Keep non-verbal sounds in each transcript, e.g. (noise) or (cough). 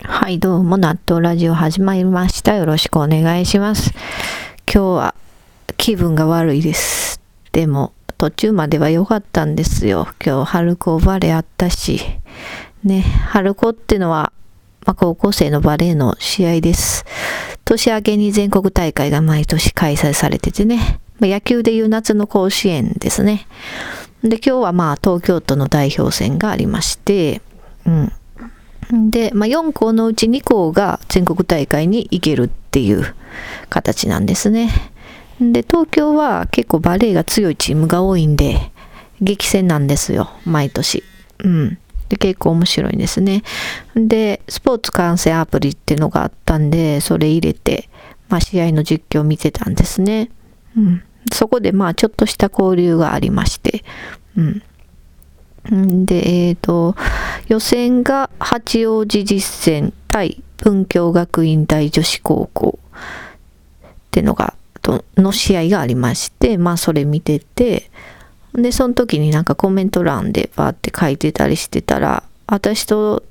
はい、どうも、納豆ラジオ始まりました。よろしくお願いします。今日は気分が悪いです。でも、途中までは良かったんですよ。今日、春高バレーあったし。ね、春高ってのは、まあ、高校生のバレーの試合です。年明けに全国大会が毎年開催されててね。まあ野球でいう夏の甲子園ですね。で、今日はまあ東京都の代表戦がありまして、うん。で、まあ、4校のうち2校が全国大会に行けるっていう形なんですね。で、東京は結構バレーが強いチームが多いんで、激戦なんですよ、毎年。うん。で、結構面白いんですね。で、スポーツ観戦アプリっていうのがあったんで、それ入れて、まあ、試合の実況を見てたんですね。うん。そこでまあ、ちょっとした交流がありまして、うん。で、えっ、と、予選が八王子実践対文京学院大女子高校ってのが、の試合がありまして、まあそれ見てて、で、その時になんかコメント欄でバーって書いてたりしてたら、私と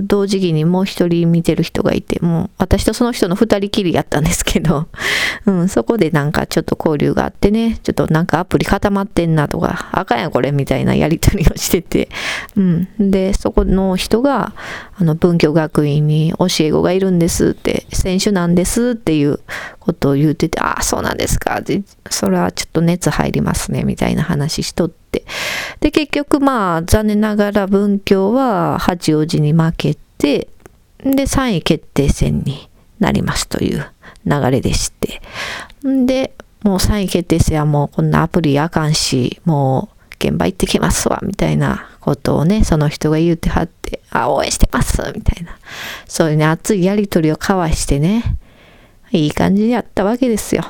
同時期にもう一人見てる人がいて、もう私とその人の二人きりやったんですけど、(laughs) うん、そこでなんかちょっと交流があってね、ちょっとなんかアプリ固まってんなとか、あかんやこれみたいなやりとりをしてて、(laughs) うん。で、そこの人が、あの、文教学院に教え子がいるんですって、選手なんですっていうことを言ってて、ああ、そうなんですか。で、それはちょっと熱入りますね、みたいな話しとって。で、結局まあ、残念ながら文教は八王子に負けて、で、3位決定戦になりますという流れでして。で、もう3位決定戦はもうこんなアプリあかんし、もう現場行ってきますわ、みたいなことをね、その人が言うてはって、あ、応援してます、みたいな。そういうね、熱いやりとりを交わしてね、いい感じでやったわけですよ。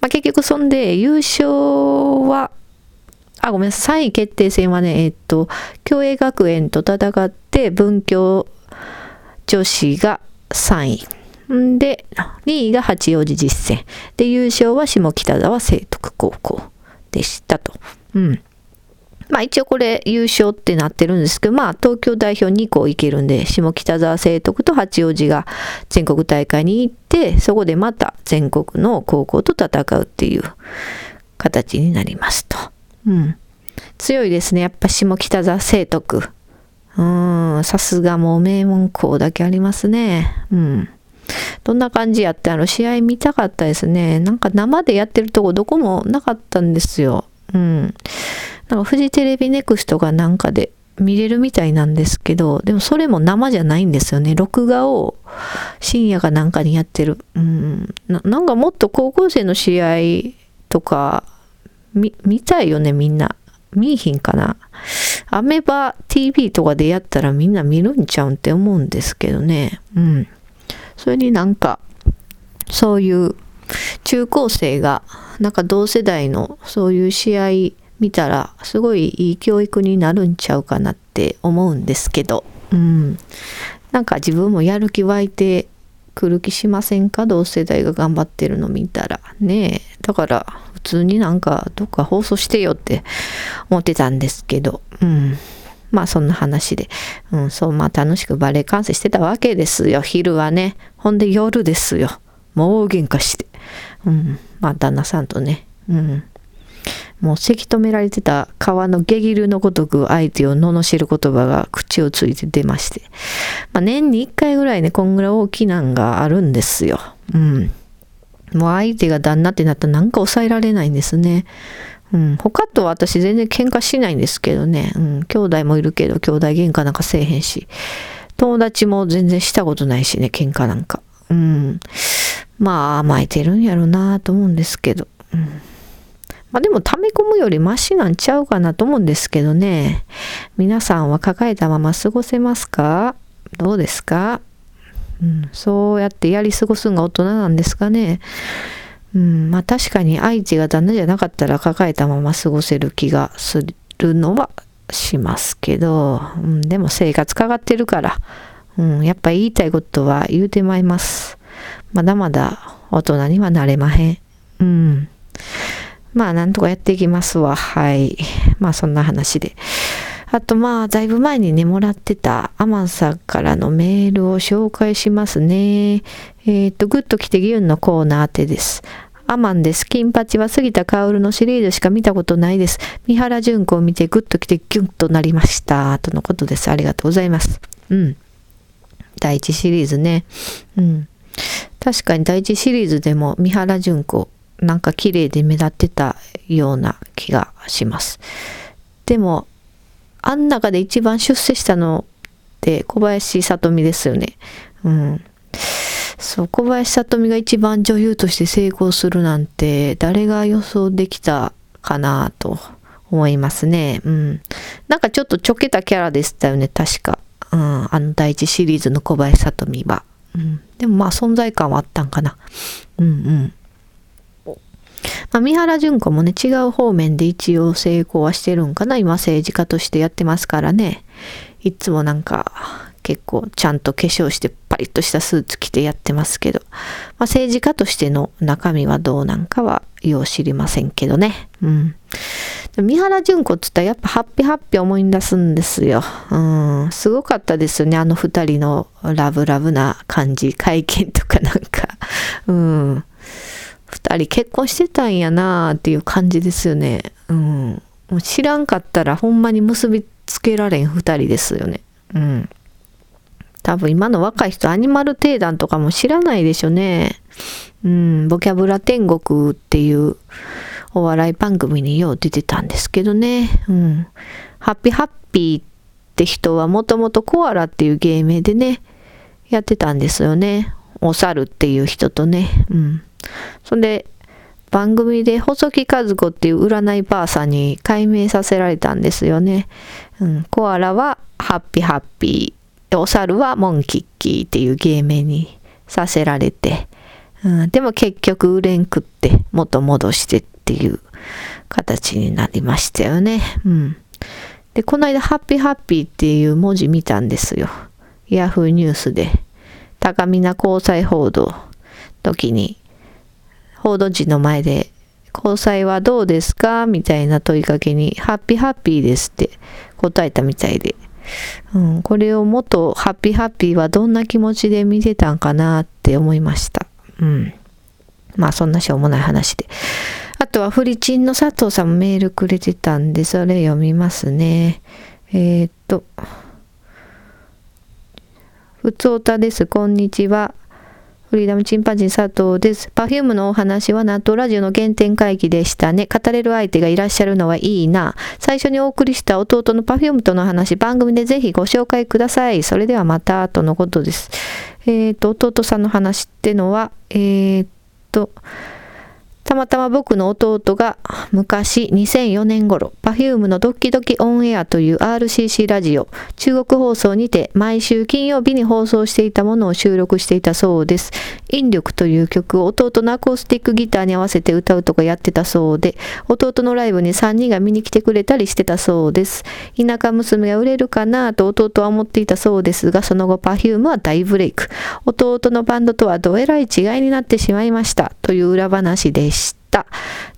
まあ、結局そんで優勝は、あ、ごめんなさい、3位決定戦はね、えっと、共栄学園と戦って、文教女子が3位。んで、2位が八王子実践。で、優勝は下北沢聖徳高校でしたと。うん。まあ一応これ優勝ってなってるんですけど、まあ東京代表2校行けるんで、下北沢聖徳と八王子が全国大会に行って、そこでまた全国の高校と戦うっていう形になりますと。うん。強いですね。やっぱ下北沢聖徳。うーん、さすがもう名門校だけありますね。うん。どんな感じやってあの試合見たかったですね。なんか生でやってるとこどこもなかったんですよ。うん。なんかフジテレビネクストがなんかで見れるみたいなんですけど、でもそれも生じゃないんですよね。録画を深夜かなんかにやってる。うん。ななんかもっと高校生の試合とか見見たいよね、みんな。見いひんかな。アメバ TV とかでやったらみんな見るんちゃうんって思うんですけどね。うん。それになんか、そういう中高生が、なんか同世代のそういう試合見たら、すごいいい教育になるんちゃうかなって思うんですけど、うん。なんか自分もやる気湧いてくる気しませんか？同世代が頑張ってるの見たら。ねえ。だから、普通になんかどっか放送してよって思ってたんですけど、うん。まあそんな話で、うん、そう、まあ楽しくバレエ観戦してたわけですよ。昼はね。ほんで夜ですよ。もう喧嘩して。うん。まあ旦那さんとね。うん。もうせき止められてた川の下切るのごとく相手を罵る言葉が口をついて出まして。まあ年に一回ぐらいね、こんぐらい大きなんがあるんですよ。うん。もう相手が旦那ってなったらなんか抑えられないんですね。うん、他とは私全然喧嘩しないんですけどね。うん、兄弟もいるけど兄弟喧嘩なんかせえへんし。友達も全然したことないしね、喧嘩なんか。うん。まあ甘えてるんやろなと思うんですけど。うん。まあでも溜め込むよりマシなんちゃうかなと思うんですけどね。皆さんは抱えたまま過ごせますか？どうですか？うん、そうやってやり過ごすのが大人なんですかね。うん、まあ確かに愛知が旦那じゃなかったら抱えたまま過ごせる気がするのはしますけど、うん、でも生活かかってるから、うん、やっぱ言いたいことは言うてまいります。まだまだ大人にはなれまへん。うん。まあなんとかやっていきますわ。はい。まあそんな話で。あとまあ、だいぶ前にね、もらってたアマンさんからのメールを紹介しますね。えっ、ー、と、グッと来てギュンのコーナー宛てです。アマンです。金八は杉田薫のシリーズしか見たことないです。三原淳子を見てグッと来てギュンとなりました。とのことです。ありがとうございます。うん。第一シリーズね。うん。確かに第一シリーズでも三原淳子、なんか綺麗で目立ってたような気がします。でも、あん中で一番出世したのって小林聡美ですよね。うん。そう、小林聡美が一番女優として成功するなんて、誰が予想できたかなと思いますね。うん。なんかちょっとちょけたキャラでしたよね、確か。うん、あの第一シリーズの小林聡美は。うん。でもまあ存在感はあったんかな。うんうん。まあ、三原淳子もね、違う方面で一応成功はしてるんかな。今政治家としてやってますからね。いつもなんか、結構ちゃんと化粧してパリッとしたスーツ着てやってますけど、まあ、政治家としての中身はどうなんかはよう知りませんけどね。うん。三原淳子って言ったらやっぱハッピーハッピー思い出すんですよ。うん。すごかったですよね。あの二人のラブラブな感じ。会見とかなんか。うん。二人結婚してたんやなーっていう感じですよね。うん。もう知らんかったらほんまに結びつけられん二人ですよね。うん。多分今の若い人アニマル定団とかも知らないでしょうね。うん、ボキャブラ天国っていうお笑い番組によう出てたんですけどね。うん。ハッピーハッピーって人はもともとコアラっていう芸名でね、やってたんですよね。お猿っていう人とね。うん。そんで、番組で細木和子っていう占いばあさんに解明させられたんですよね。うん、コアラはハッピーハッピー。お猿はモンキッキーっていう芸名にさせられて、うん、でも結局売れんくって元戻してっていう形になりましたよね。うん。で、この間ハッピーハッピーっていう文字見たんですよ。ヤフーニュースで。高見な交際報道時に報道陣の前で交際はどうですか？みたいな問いかけにハッピーハッピーですって答えたみたいでうん、これをもっとハッピーハッピーはどんな気持ちで見てたんかな？って思いました。うん。まあそんなしょうもない話で。あとはフリチンの佐藤さんもメールくれてたんで、それ読みますね。えー、っと、ふつおたです。こんにちは。フリーダムチンパンジー佐藤です。Perfume のお話は納豆ラジオの原点回帰でしたね。語れる相手がいらっしゃるのはいいな。最初にお送りした弟の Perfume との話、番組でぜひご紹介ください。それではまた、とのことです。えっ、ー、と、弟さんの話ってのは、えっ、ー、と、たまたま僕の弟が昔2004年頃、Perfume のドッキドキオンエアという RCC ラジオ、中国放送にて毎週金曜日に放送していたものを収録していたそうです。引力という曲を弟のアコースティックギターに合わせて歌うとかやってたそうで、弟のライブに3人が見に来てくれたりしてたそうです。田舎娘が売れるかなと弟は思っていたそうですが、その後 Perfume は大ブレイク。弟のバンドとはどえらい違いになってしまいましたという裏話でした。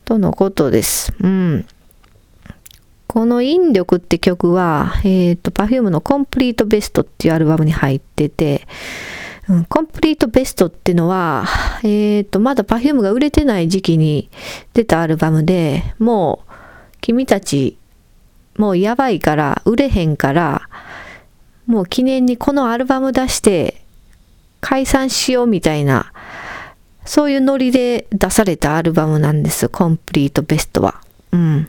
とのことです。うん。この引力って曲は、えっ、ー、と、Perfume のコンプリートベストっていうアルバムに入ってて、うん、コンプリートベストっていうのは、えっ、ー、と、まだ Perfume が売れてない時期に出たアルバムで、もう、君たち、もうやばいから、売れへんから、もう記念にこのアルバム出して、解散しようみたいな、そういうノリで出されたアルバムなんです。コンプリートベストは。うん。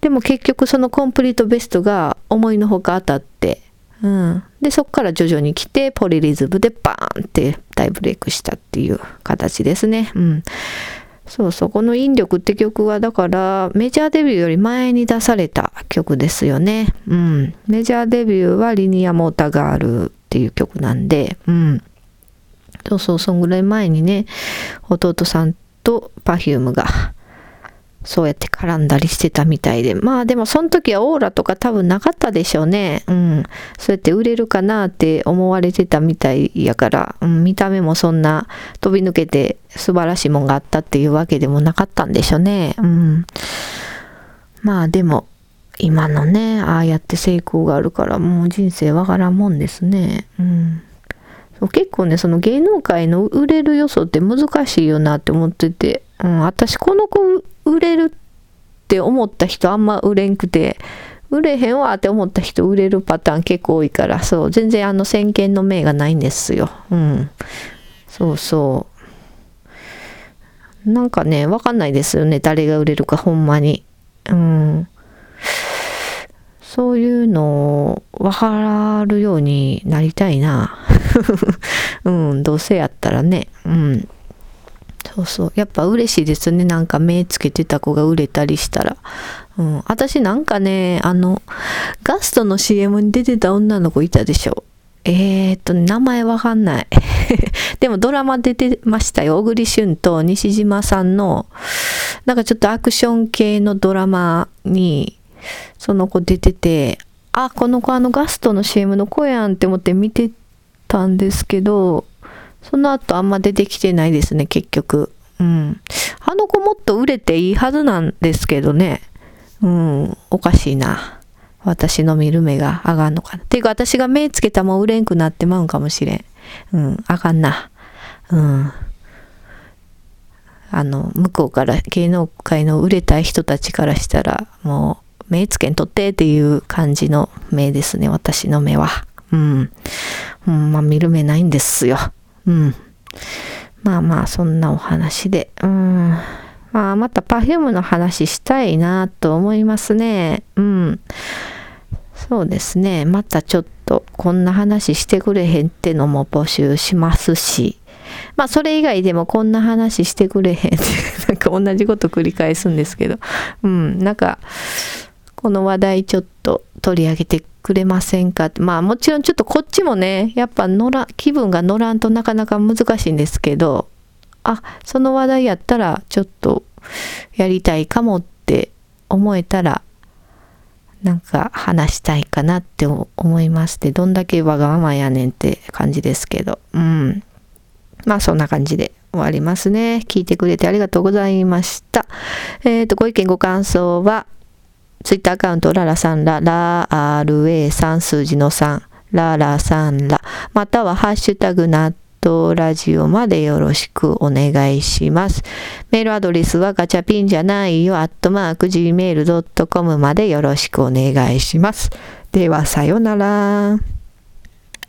でも結局そのコンプリートベストが思いのほか当たって、うん。で、そっから徐々に来て、ポリリズムでバーンって大ブレイクしたっていう形ですね。うん。そうそう、この引力って曲はだからメジャーデビューより前に出された曲ですよね。うん。メジャーデビューはリニアモーターガールっていう曲なんで、うん。そうそう、そんぐらい前にね、弟さんと Perfume が、そうやって絡んだりしてたみたいで。まあでもその時はオーラとか多分なかったでしょうね。うん。そうやって売れるかなって思われてたみたいやから、うん、見た目もそんな飛び抜けて素晴らしいもんがあったっていうわけでもなかったんでしょうね。うん。まあでも、今のね、ああやって成功があるからもう人生わからんもんですね。うん。結構ね、その芸能界の売れる要素って難しいよなって思ってて、うん、私この子売れるって思った人あんま売れんくて、売れへんわって思った人売れるパターン結構多いから、そう、全然あの先見の明がないんですよ。うん。そうそう。なんかね、わかんないですよね。誰が売れるか、ほんまに。うん。そういうのを分かるようになりたいな。うん、どうせやったらね。うん。そうそう。やっぱ嬉しいですね。なんか目つけてた子が売れたりしたら。うん。私なんかね、あの、ガストの CM に出てた女の子いたでしょ。えー、っと、名前わかんない。(laughs) でもドラマ出てましたよ。小栗旬と西島さんの、なんかちょっとアクション系のドラマに、その子出てて、あ、この子あのガストの CM の子やんって思って見てたんですけど、その後あんま出てきてないですね、結局。うん。あの子もっと売れていいはずなんですけどね。うん、おかしいな。私の見る目が上がんのかな。ていうか私が目つけたもん売れんくなってまうんかもしれん。うん、あかんな。うん。あの、向こうから芸能界の売れたい人たちからしたら、もう、目つけんとってっていう感じの目ですね、私の目は。うん。うん、まあ見る目ないんですよ。うん。まあまあ、そんなお話で。うん。まあ、また Perfume の話したいなと思いますね。うん。そうですね。またちょっとこんな話してくれへんってのも募集しますし。まあそれ以外でもこんな話してくれへんって (laughs) なんか同じこと繰り返すんですけど。うん。なんかこの話題ちょっと取り上げてくれませんか？ってまあもちろんちょっとこっちもね、やっぱ乗ら、気分が乗らんとなかなか難しいんですけど、あ、その話題やったらちょっとやりたいかもって思えたら、なんか話したいかなって思いますで、どんだけわがままやねんって感じですけど、うん。まあそんな感じで終わりますね。聞いてくれてありがとうございました。えっ、ー、と、ご意見ご感想は、ツイッターアカウント、ララさんら、ラー RA3 数字の3、ララさんら、またはハッシュタグ納豆ラジオまでよろしくお願いします。メールアドレスはガチャピンじゃないよ、アットマーク gmail.com までよろしくお願いします。では、さよなら。